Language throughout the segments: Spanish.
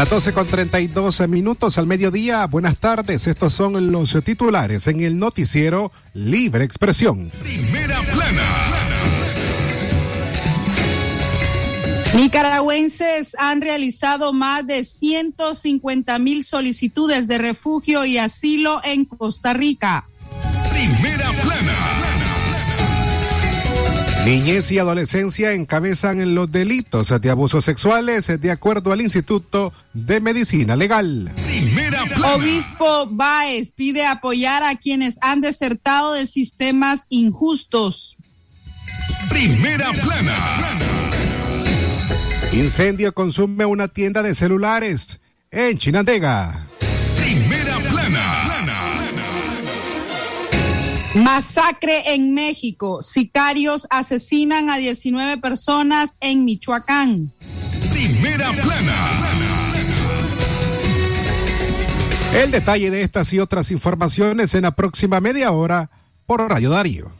Las 12 con 32 minutos al mediodía. Buenas tardes. Estos son los titulares en el noticiero Libre Expresión. Primera plana. Nicaragüenses han realizado más de 150 mil solicitudes de refugio y asilo en Costa Rica. Primera plana. Niñez y adolescencia encabezan los delitos de abusos sexuales de acuerdo al Instituto de Medicina Legal. Primera. Obispo Báez pide apoyar a quienes han desertado de sistemas injustos. Primera plana. Incendio consume una tienda de celulares en Chinandega. Masacre en México. Sicarios asesinan a 19 personas en Michoacán. Primera plana. El detalle de estas y otras informaciones en la próxima media hora por Radio Darío.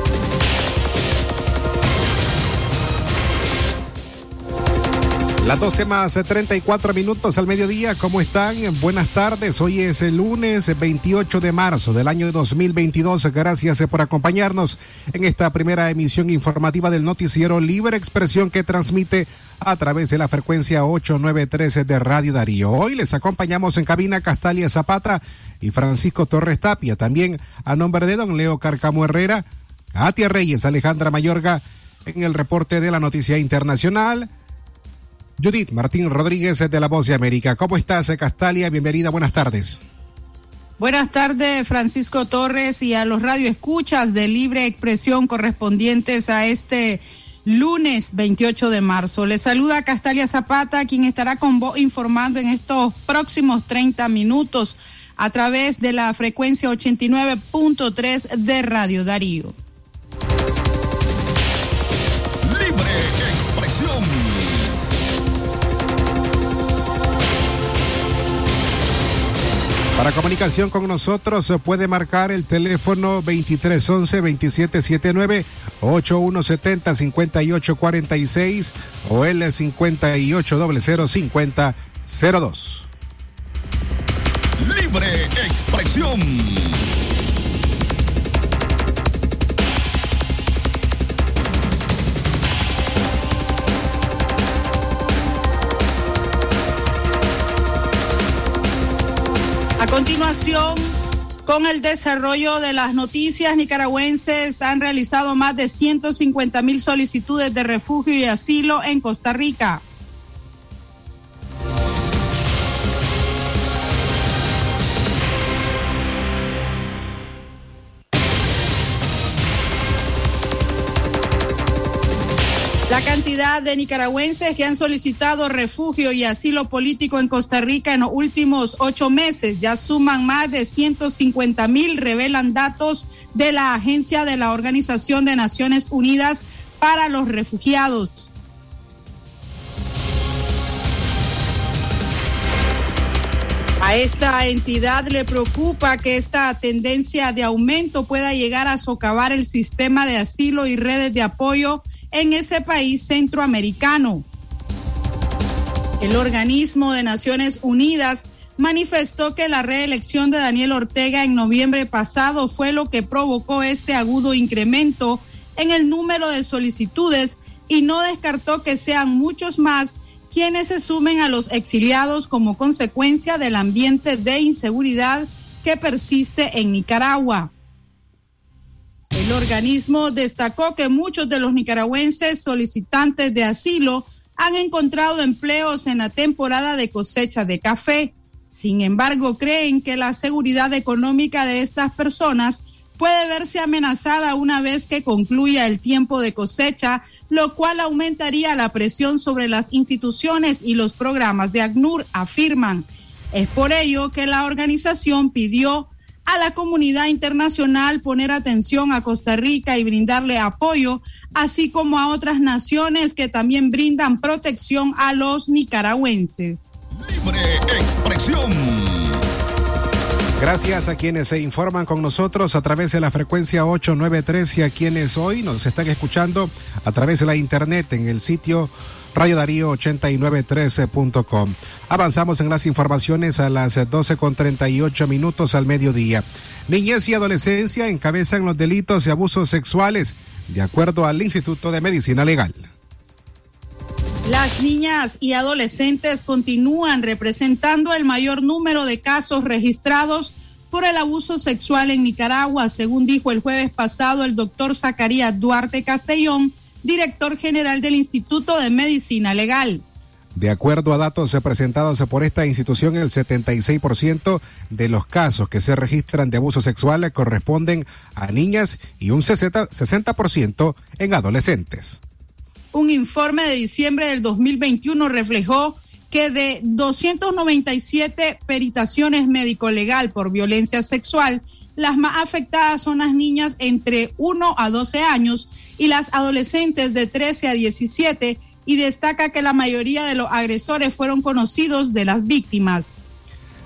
Las 12 más 34 minutos al mediodía, ¿cómo están? Buenas tardes, hoy es el lunes 28 de marzo del año 2022. Gracias por acompañarnos en esta primera emisión informativa del noticiero Libre Expresión que transmite a través de la frecuencia 8913 de Radio Darío. Hoy les acompañamos en cabina Castalia Zapata y Francisco Torres Tapia, también a nombre de don Leo Carcamo Herrera, Katia Reyes, Alejandra Mayorga en el reporte de la noticia internacional. Judith Martín Rodríguez de La Voz de América. ¿Cómo estás, Castalia? Bienvenida, buenas tardes. Buenas tardes, Francisco Torres, y a los radioescuchas de libre expresión correspondientes a este lunes 28 de marzo. Les saluda Castalia Zapata, quien estará con vos informando en estos próximos 30 minutos a través de la frecuencia 89.3 de Radio Darío. Para comunicación con nosotros se puede marcar el teléfono 2311-2779, 8170-5846 o el 5800-5002. Libre expresión. Continuación, con el desarrollo de las noticias nicaragüenses, han realizado más de 150 mil solicitudes de refugio y asilo en Costa Rica. La cantidad de nicaragüenses que han solicitado refugio y asilo político en Costa Rica en los últimos ocho meses ya suman más de 150 mil, revelan datos de la Agencia de la Organización de Naciones Unidas para los Refugiados. A esta entidad le preocupa que esta tendencia de aumento pueda llegar a socavar el sistema de asilo y redes de apoyo en ese país centroamericano. El organismo de Naciones Unidas manifestó que la reelección de Daniel Ortega en noviembre pasado fue lo que provocó este agudo incremento en el número de solicitudes y no descartó que sean muchos más quienes se sumen a los exiliados como consecuencia del ambiente de inseguridad que persiste en Nicaragua. El organismo destacó que muchos de los nicaragüenses solicitantes de asilo han encontrado empleos en la temporada de cosecha de café. Sin embargo, creen que la seguridad económica de estas personas puede verse amenazada una vez que concluya el tiempo de cosecha, lo cual aumentaría la presión sobre las instituciones y los programas de ACNUR, afirman. Es por ello que la organización pidió a la comunidad internacional poner atención a Costa Rica y brindarle apoyo, así como a otras naciones que también brindan protección a los nicaragüenses. Libre expresión. Gracias a quienes se informan con nosotros a través de la frecuencia 893 y a quienes hoy nos están escuchando a través de la internet en el sitio Radio Darío 8913.com. Avanzamos en las informaciones a las 12 con 38 minutos al mediodía. Niñez y adolescencia encabezan los delitos de abusos sexuales, de acuerdo al Instituto de Medicina Legal. Las niñas y adolescentes continúan representando el mayor número de casos registrados por el abuso sexual en Nicaragua, según dijo el jueves pasado el doctor Zacarías Duarte Castellón, director general del Instituto de Medicina Legal. De acuerdo a datos presentados por esta institución, el 76% de los casos que se registran de abuso sexual corresponden a niñas y un 60%, en adolescentes. Un informe de diciembre del 2021 reflejó que de 297 peritaciones médico-legal por violencia sexual, las más afectadas son las niñas entre 1 a 12 años y las adolescentes de 13 a 17 y destaca que la mayoría de los agresores fueron conocidos de las víctimas.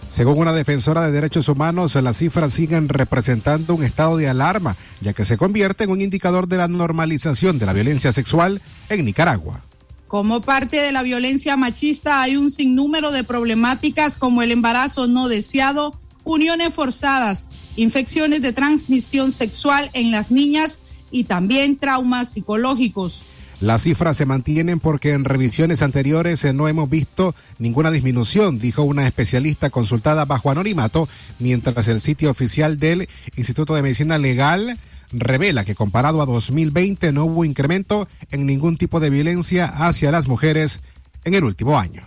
Según una defensora de derechos humanos, las cifras siguen representando un estado de alarma, ya que se convierte en un indicador de la normalización de la violencia sexual en Nicaragua. Como parte de la violencia machista hay un sinnúmero de problemáticas como el embarazo no deseado, uniones forzadas, infecciones de transmisión sexual en las niñas y también traumas psicológicos. Las cifras se mantienen porque en revisiones anteriores eh, no hemos visto ninguna disminución, dijo una especialista consultada bajo anonimato, mientras el sitio oficial del Instituto de Medicina Legal revela que comparado a 2020 no hubo incremento en ningún tipo de violencia hacia las mujeres en el último año.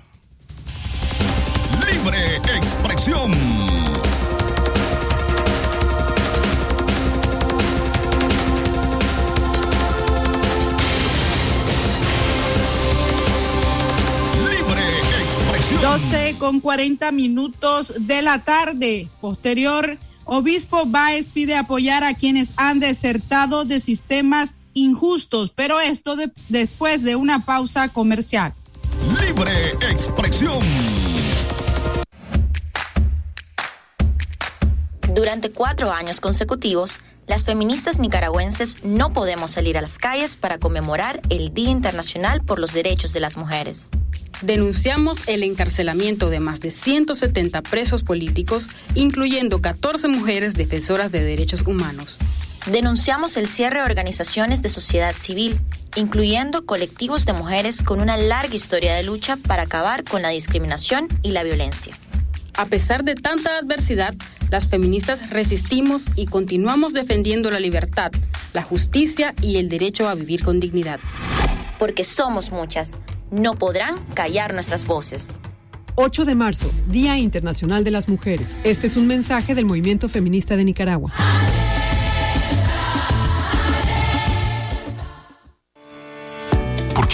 Libre expresión. 12 con 40 minutos de la tarde. Posterior, Obispo Báez pide apoyar a quienes han desertado de sistemas injustos, pero esto después de una pausa comercial. Libre expresión. Durante cuatro años consecutivos, las feministas nicaragüenses no podemos salir a las calles para conmemorar el Día Internacional por los Derechos de las Mujeres. Denunciamos el encarcelamiento de más de 170 presos políticos, incluyendo 14 mujeres defensoras de derechos humanos. Denunciamos el cierre de organizaciones de sociedad civil, incluyendo colectivos de mujeres con una larga historia de lucha para acabar con la discriminación y la violencia. A pesar de tanta adversidad, las feministas resistimos y continuamos defendiendo la libertad, la justicia y el derecho a vivir con dignidad. Porque somos muchas no podrán callar nuestras voces. 8 de marzo, Día Internacional de las Mujeres. Este es un mensaje del movimiento feminista de Nicaragua.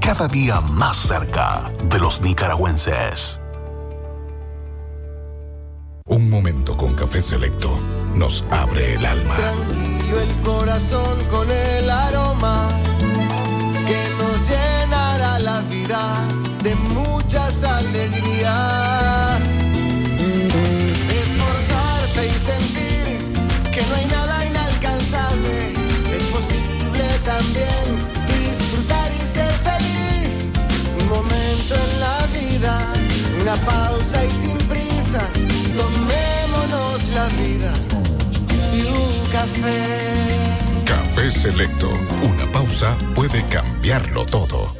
cada día más cerca de los nicaragüenses. Un momento con café selecto nos abre el alma. Tranquilo el corazón con el aroma que nos llenará la vida de muchas alegrías. Pausa y sin prisas, tomémonos la vida y un café. Café Selecto, una pausa puede cambiarlo todo.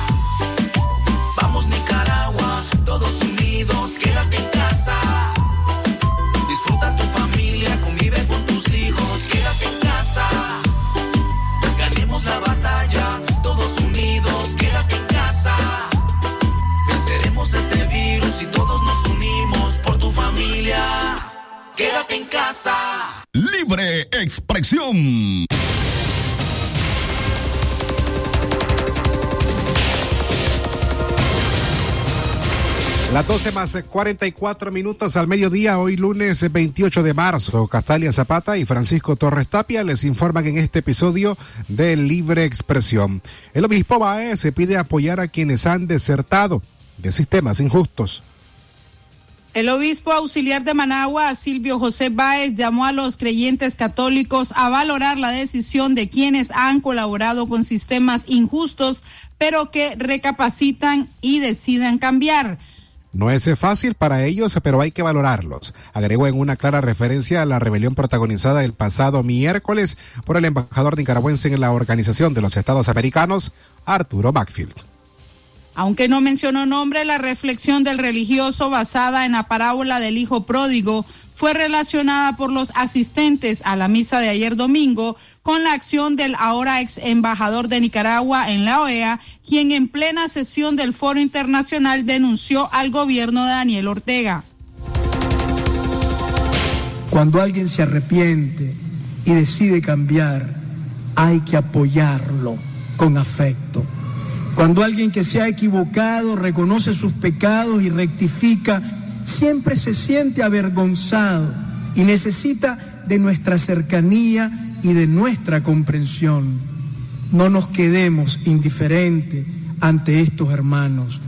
Libre expresión. Las 12 más 44 minutos al mediodía, hoy lunes 28 de marzo. Castalia Zapata y Francisco Torres Tapia les informan en este episodio de Libre Expresión. El obispo Baez se pide apoyar a quienes han desertado de sistemas injustos. El obispo auxiliar de Managua, Silvio José Báez, llamó a los creyentes católicos a valorar la decisión de quienes han colaborado con sistemas injustos, pero que recapacitan y decidan cambiar. No es fácil para ellos, pero hay que valorarlos. Agregó en una clara referencia a la rebelión protagonizada el pasado miércoles por el embajador nicaragüense en la Organización de los Estados Americanos, Arturo Macfield. Aunque no mencionó nombre, la reflexión del religioso basada en la parábola del Hijo Pródigo fue relacionada por los asistentes a la misa de ayer domingo con la acción del ahora ex embajador de Nicaragua en la OEA, quien en plena sesión del Foro Internacional denunció al gobierno de Daniel Ortega. Cuando alguien se arrepiente y decide cambiar, hay que apoyarlo con afecto. Cuando alguien que se ha equivocado reconoce sus pecados y rectifica, siempre se siente avergonzado y necesita de nuestra cercanía y de nuestra comprensión. No nos quedemos indiferentes ante estos hermanos,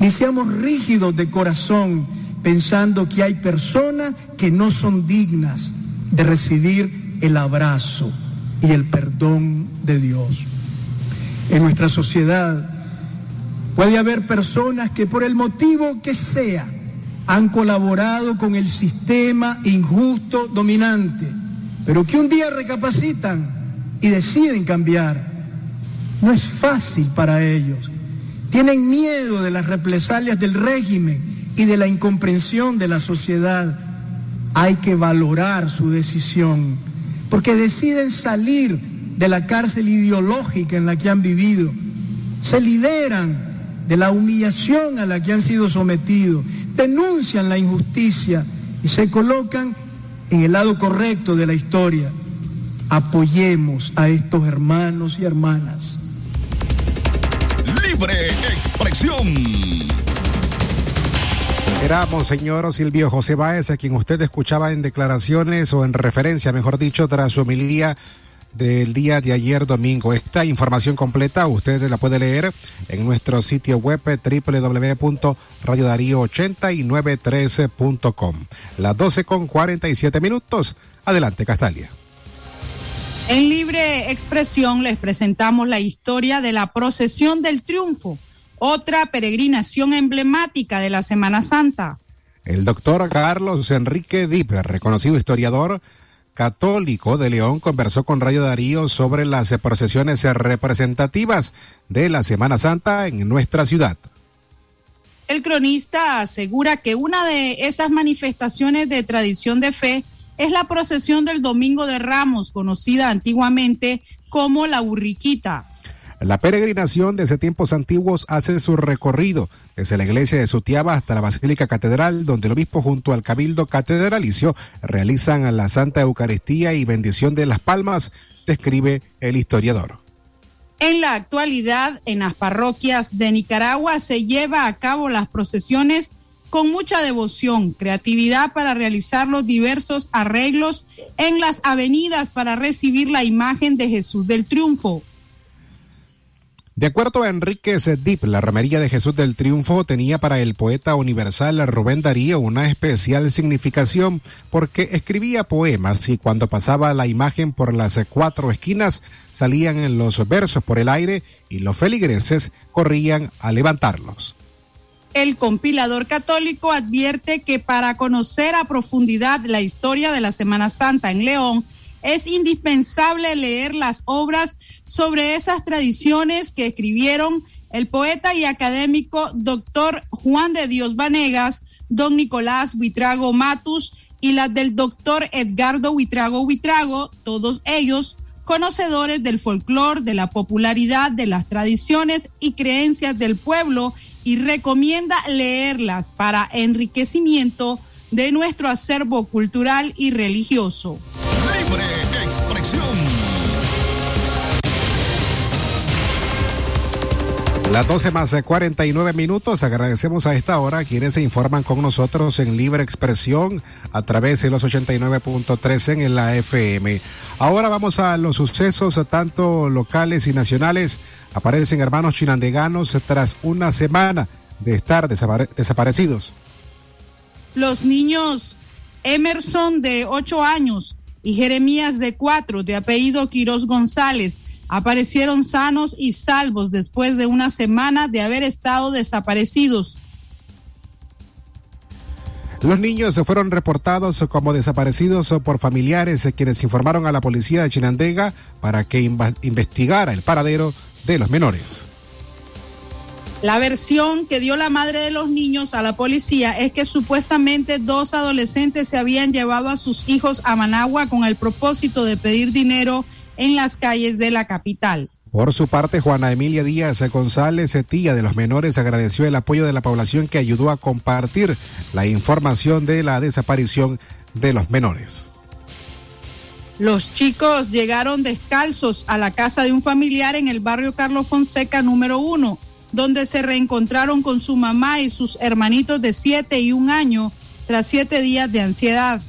ni seamos rígidos de corazón pensando que hay personas que no son dignas de recibir el abrazo y el perdón de Dios. En nuestra sociedad puede haber personas que por el motivo que sea han colaborado con el sistema injusto dominante, pero que un día recapacitan y deciden cambiar. No es fácil para ellos. Tienen miedo de las represalias del régimen y de la incomprensión de la sociedad. Hay que valorar su decisión, porque deciden salir de la cárcel ideológica en la que han vivido. Se liberan de la humillación a la que han sido sometidos, denuncian la injusticia y se colocan en el lado correcto de la historia. Apoyemos a estos hermanos y hermanas. Libre expresión. Era Monseñor Silvio José Báez, a quien usted escuchaba en declaraciones o en referencia, mejor dicho, tras su homilía del día de ayer domingo. Esta información completa usted la puede leer en nuestro sitio web www.radiodarío8913.com. Las 12 con 47 minutos. Adelante, Castalia. En libre expresión les presentamos la historia de la procesión del triunfo, otra peregrinación emblemática de la Semana Santa. El doctor Carlos Enrique Dipper, reconocido historiador, Católico de León conversó con Radio Darío sobre las procesiones representativas de la Semana Santa en nuestra ciudad. El cronista asegura que una de esas manifestaciones de tradición de fe es la procesión del Domingo de Ramos, conocida antiguamente como la burriquita. La peregrinación desde tiempos antiguos hace su recorrido desde la iglesia de Sutiaba hasta la Basílica Catedral, donde el obispo junto al Cabildo Catedralicio realizan la Santa Eucaristía y bendición de las palmas, describe el historiador. En la actualidad, en las parroquias de Nicaragua se lleva a cabo las procesiones con mucha devoción, creatividad para realizar los diversos arreglos en las avenidas para recibir la imagen de Jesús del Triunfo. De acuerdo a Enrique Dip, la romería de Jesús del Triunfo tenía para el poeta universal Rubén Darío una especial significación porque escribía poemas y cuando pasaba la imagen por las cuatro esquinas salían los versos por el aire y los feligreses corrían a levantarlos. El compilador católico advierte que para conocer a profundidad la historia de la Semana Santa en León, es indispensable leer las obras sobre esas tradiciones que escribieron el poeta y académico doctor Juan de Dios Vanegas, don Nicolás Huitrago Matus y las del doctor Edgardo Huitrago Huitrago, todos ellos conocedores del folclore, de la popularidad, de las tradiciones y creencias del pueblo y recomienda leerlas para enriquecimiento de nuestro acervo cultural y religioso. Las 12 más 49 minutos. Agradecemos a esta hora a quienes se informan con nosotros en libre expresión a través de los 89.3 en la FM. Ahora vamos a los sucesos tanto locales y nacionales. Aparecen hermanos chinandeganos tras una semana de estar desaparecidos. Los niños Emerson de 8 años y Jeremías de 4 de apellido Quiroz González aparecieron sanos y salvos después de una semana de haber estado desaparecidos. Los niños fueron reportados como desaparecidos por familiares quienes informaron a la policía de Chinandega para que investigara el paradero de los menores. La versión que dio la madre de los niños a la policía es que supuestamente dos adolescentes se habían llevado a sus hijos a Managua con el propósito de pedir dinero en las calles de la capital. Por su parte, Juana Emilia Díaz González, tía de los menores, agradeció el apoyo de la población que ayudó a compartir la información de la desaparición de los menores. Los chicos llegaron descalzos a la casa de un familiar en el barrio Carlos Fonseca número uno, donde se reencontraron con su mamá y sus hermanitos de siete y un año tras siete días de ansiedad.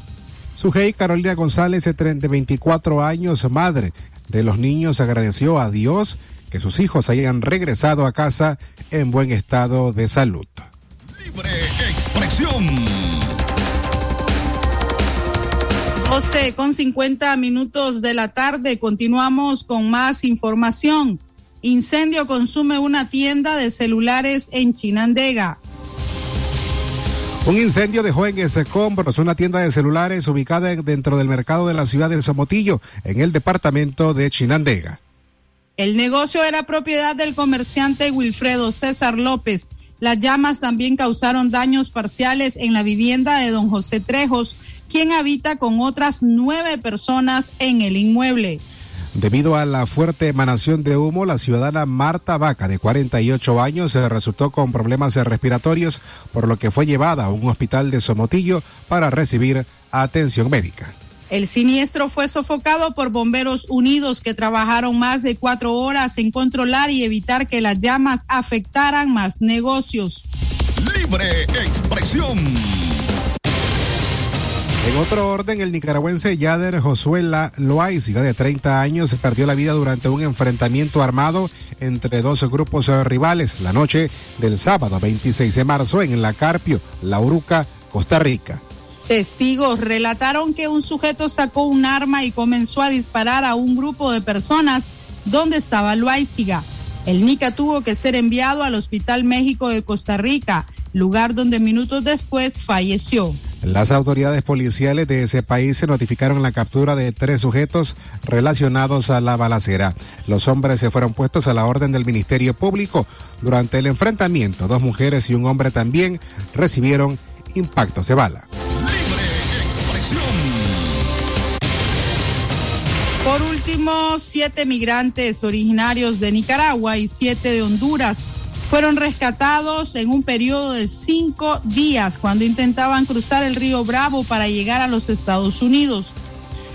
Sujei Carolina González, de 24 años, madre de los niños, agradeció a Dios que sus hijos hayan regresado a casa en buen estado de salud. Libre expresión. 12 con 50 minutos de la tarde. Continuamos con más información. Incendio consume una tienda de celulares en Chinandega. Un incendio dejó en escombros una tienda de celulares ubicada dentro del mercado de la ciudad de Somotillo, en el departamento de Chinandega. El negocio era propiedad del comerciante Wilfredo César López. Las llamas también causaron daños parciales en la vivienda de don José Trejos, quien habita con otras nueve personas en el inmueble. Debido a la fuerte emanación de humo, la ciudadana Marta Vaca, de 48 años, resultó con problemas respiratorios, por lo que fue llevada a un hospital de Somotillo para recibir atención médica. El siniestro fue sofocado por bomberos unidos que trabajaron más de cuatro horas en controlar y evitar que las llamas afectaran más negocios. Libre expresión. En otro orden, el nicaragüense Yader Josué Loaiziga, de 30 años, perdió la vida durante un enfrentamiento armado entre dos grupos rivales la noche del sábado 26 de marzo en La Carpio, La Uruca, Costa Rica. Testigos relataron que un sujeto sacó un arma y comenzó a disparar a un grupo de personas donde estaba Loaiziga. El Nica tuvo que ser enviado al Hospital México de Costa Rica, lugar donde minutos después falleció. Las autoridades policiales de ese país se notificaron la captura de tres sujetos relacionados a la balacera. Los hombres se fueron puestos a la orden del Ministerio Público. Durante el enfrentamiento, dos mujeres y un hombre también recibieron impactos de bala. Por último, siete migrantes originarios de Nicaragua y siete de Honduras fueron rescatados en un periodo de cinco días cuando intentaban cruzar el río Bravo para llegar a los Estados Unidos.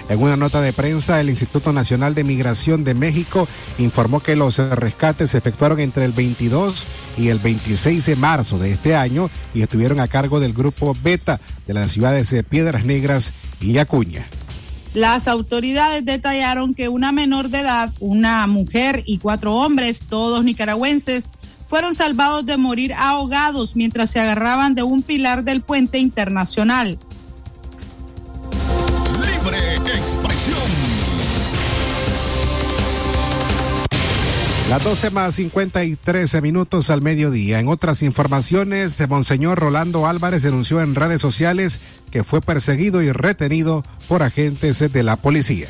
En una nota de prensa, el Instituto Nacional de Migración de México informó que los rescates se efectuaron entre el 22 y el 26 de marzo de este año y estuvieron a cargo del grupo Beta de las ciudades de Piedras Negras y Acuña. Las autoridades detallaron que una menor de edad, una mujer y cuatro hombres, todos nicaragüenses, fueron salvados de morir ahogados mientras se agarraban de un pilar del puente internacional. Libre expresión. Las 12 más 53 minutos al mediodía. En otras informaciones, el Monseñor Rolando Álvarez denunció en redes sociales que fue perseguido y retenido por agentes de la policía.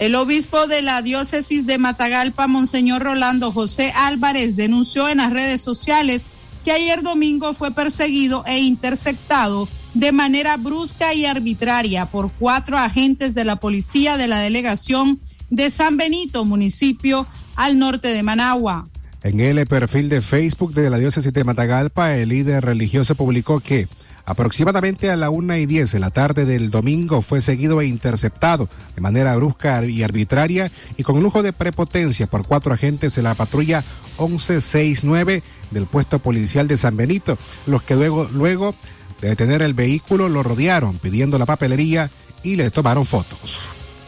El obispo de la diócesis de Matagalpa, Monseñor Rolando José Álvarez, denunció en las redes sociales que ayer domingo fue perseguido e interceptado de manera brusca y arbitraria por cuatro agentes de la policía de la delegación de San Benito, municipio al norte de Managua. En el perfil de Facebook de la diócesis de Matagalpa, el líder religioso publicó que Aproximadamente a la una y diez de la tarde del domingo fue seguido e interceptado de manera brusca y arbitraria y con lujo de prepotencia por cuatro agentes de la patrulla 1169 del puesto policial de San Benito, los que luego, luego de detener el vehículo lo rodearon pidiendo la papelería y le tomaron fotos.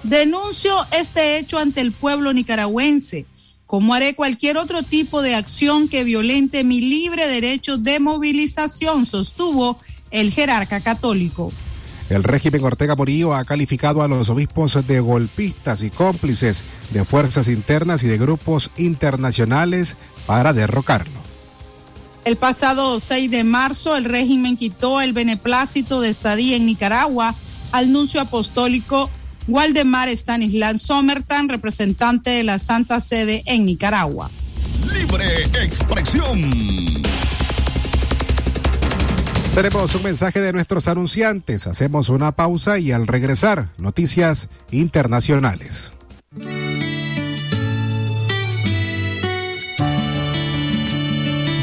Denuncio este hecho ante el pueblo nicaragüense como haré cualquier otro tipo de acción que violente mi libre derecho de movilización, sostuvo el jerarca católico. El régimen Ortega Morillo ha calificado a los obispos de golpistas y cómplices de fuerzas internas y de grupos internacionales para derrocarlo. El pasado 6 de marzo, el régimen quitó el beneplácito de estadía en Nicaragua al nuncio apostólico Waldemar Stanislan Somertan, representante de la Santa Sede en Nicaragua. Libre expresión. Tenemos un mensaje de nuestros anunciantes. Hacemos una pausa y al regresar, noticias internacionales.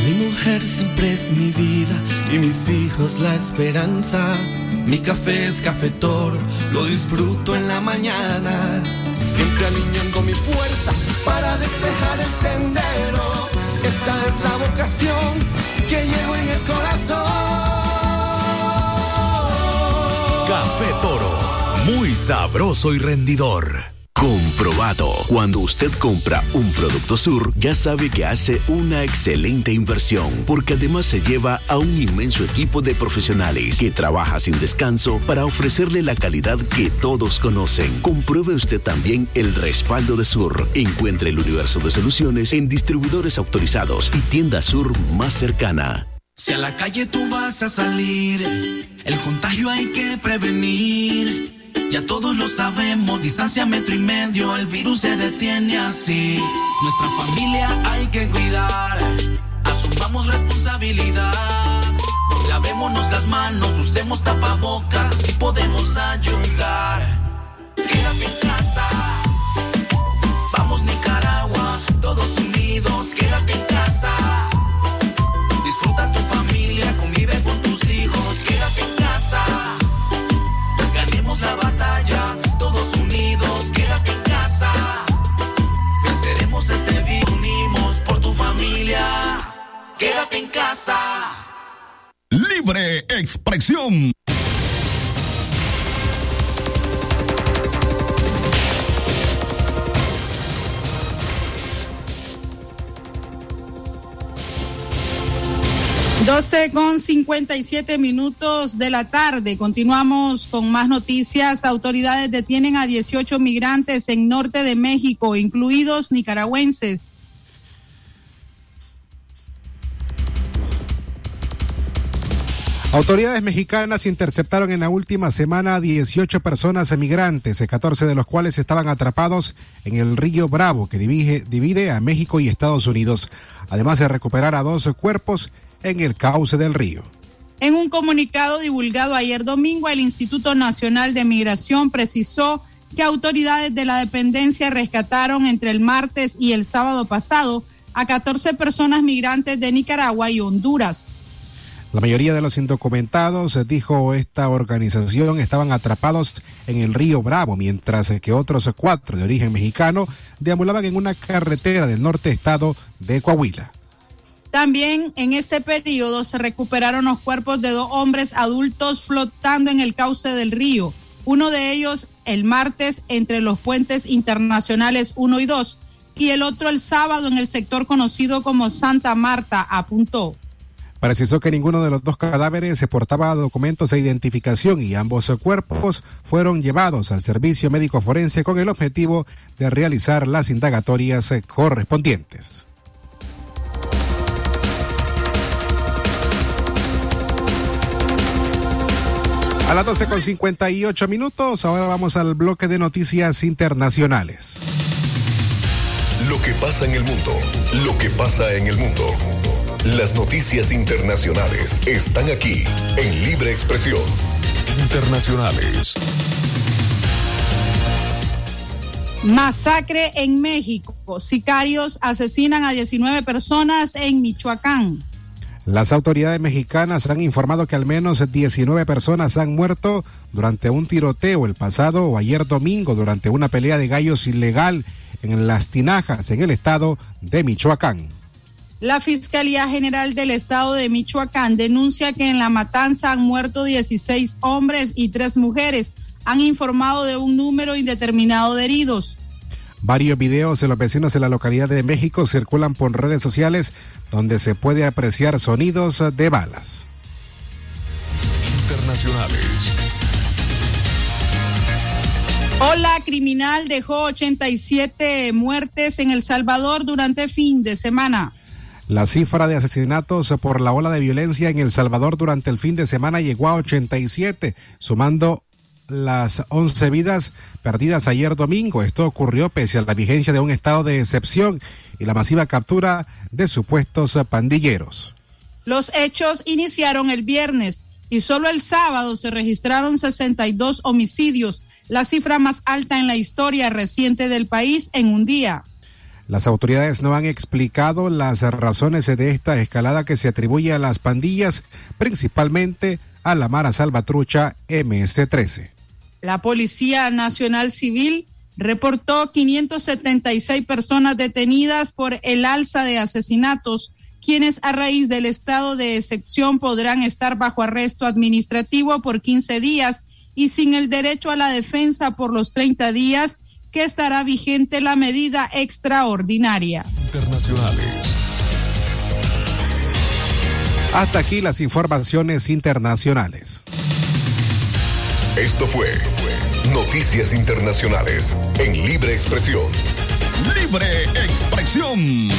Mi mujer siempre es mi vida y mis hijos la esperanza. Mi café es cafetor, lo disfruto en la mañana. Siempre alineando mi fuerza para despejar el sendero. Sabroso y rendidor. Comprobado. Cuando usted compra un producto Sur, ya sabe que hace una excelente inversión, porque además se lleva a un inmenso equipo de profesionales que trabaja sin descanso para ofrecerle la calidad que todos conocen. Compruebe usted también el respaldo de Sur. Encuentre el universo de soluciones en distribuidores autorizados y tienda Sur más cercana. Si a la calle tú vas a salir, el contagio hay que prevenir. Ya todos lo sabemos, distancia metro y medio, el virus se detiene así. Nuestra familia hay que cuidar, asumamos responsabilidad. Lavémonos las manos, usemos tapabocas, así podemos ayudar. Libre expresión. Doce con 57 minutos de la tarde. Continuamos con más noticias. Autoridades detienen a 18 migrantes en norte de México, incluidos nicaragüenses. Autoridades mexicanas interceptaron en la última semana a 18 personas emigrantes, 14 de los cuales estaban atrapados en el río Bravo, que divide, divide a México y Estados Unidos, además de recuperar a dos cuerpos en el cauce del río. En un comunicado divulgado ayer domingo, el Instituto Nacional de Migración precisó que autoridades de la dependencia rescataron entre el martes y el sábado pasado a 14 personas migrantes de Nicaragua y Honduras. La mayoría de los indocumentados, dijo esta organización, estaban atrapados en el río Bravo, mientras que otros cuatro de origen mexicano deambulaban en una carretera del norte estado de Coahuila. También en este periodo se recuperaron los cuerpos de dos hombres adultos flotando en el cauce del río. Uno de ellos el martes entre los puentes internacionales 1 y 2 y el otro el sábado en el sector conocido como Santa Marta, apuntó. Precisó que ninguno de los dos cadáveres se portaba documentos de identificación y ambos cuerpos fueron llevados al servicio médico forense con el objetivo de realizar las indagatorias correspondientes. A las 12 con 58 minutos, ahora vamos al bloque de noticias internacionales. Lo que pasa en el mundo, lo que pasa en el mundo. Las noticias internacionales están aquí en Libre Expresión. Internacionales. Masacre en México. Sicarios asesinan a 19 personas en Michoacán. Las autoridades mexicanas han informado que al menos 19 personas han muerto durante un tiroteo el pasado o ayer domingo durante una pelea de gallos ilegal en las tinajas en el estado de Michoacán. La Fiscalía General del Estado de Michoacán denuncia que en la matanza han muerto 16 hombres y tres mujeres. Han informado de un número indeterminado de heridos. Varios videos de los vecinos de la localidad de México circulan por redes sociales donde se puede apreciar sonidos de balas. Internacionales. Hola criminal dejó 87 muertes en El Salvador durante fin de semana. La cifra de asesinatos por la ola de violencia en El Salvador durante el fin de semana llegó a 87, sumando las 11 vidas perdidas ayer domingo. Esto ocurrió pese a la vigencia de un estado de excepción y la masiva captura de supuestos pandilleros. Los hechos iniciaron el viernes y solo el sábado se registraron 62 homicidios, la cifra más alta en la historia reciente del país en un día. Las autoridades no han explicado las razones de esta escalada que se atribuye a las pandillas, principalmente a la Mara Salvatrucha MS-13. La Policía Nacional Civil reportó 576 personas detenidas por el alza de asesinatos, quienes a raíz del estado de excepción podrán estar bajo arresto administrativo por 15 días y sin el derecho a la defensa por los 30 días que estará vigente la medida extraordinaria. Internacionales. Hasta aquí las informaciones internacionales. Esto fue Noticias Internacionales en Libre Expresión. Libre Expresión.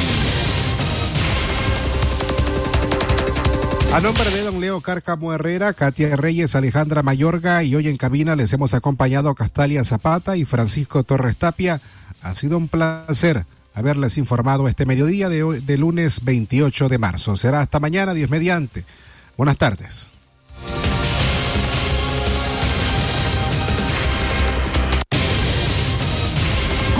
A nombre de don Leo Cárcamo Herrera, Katia Reyes, Alejandra Mayorga y hoy en cabina les hemos acompañado Castalia Zapata y Francisco Torres Tapia. Ha sido un placer haberles informado este mediodía de, hoy, de lunes 28 de marzo. Será hasta mañana, Dios mediante. Buenas tardes.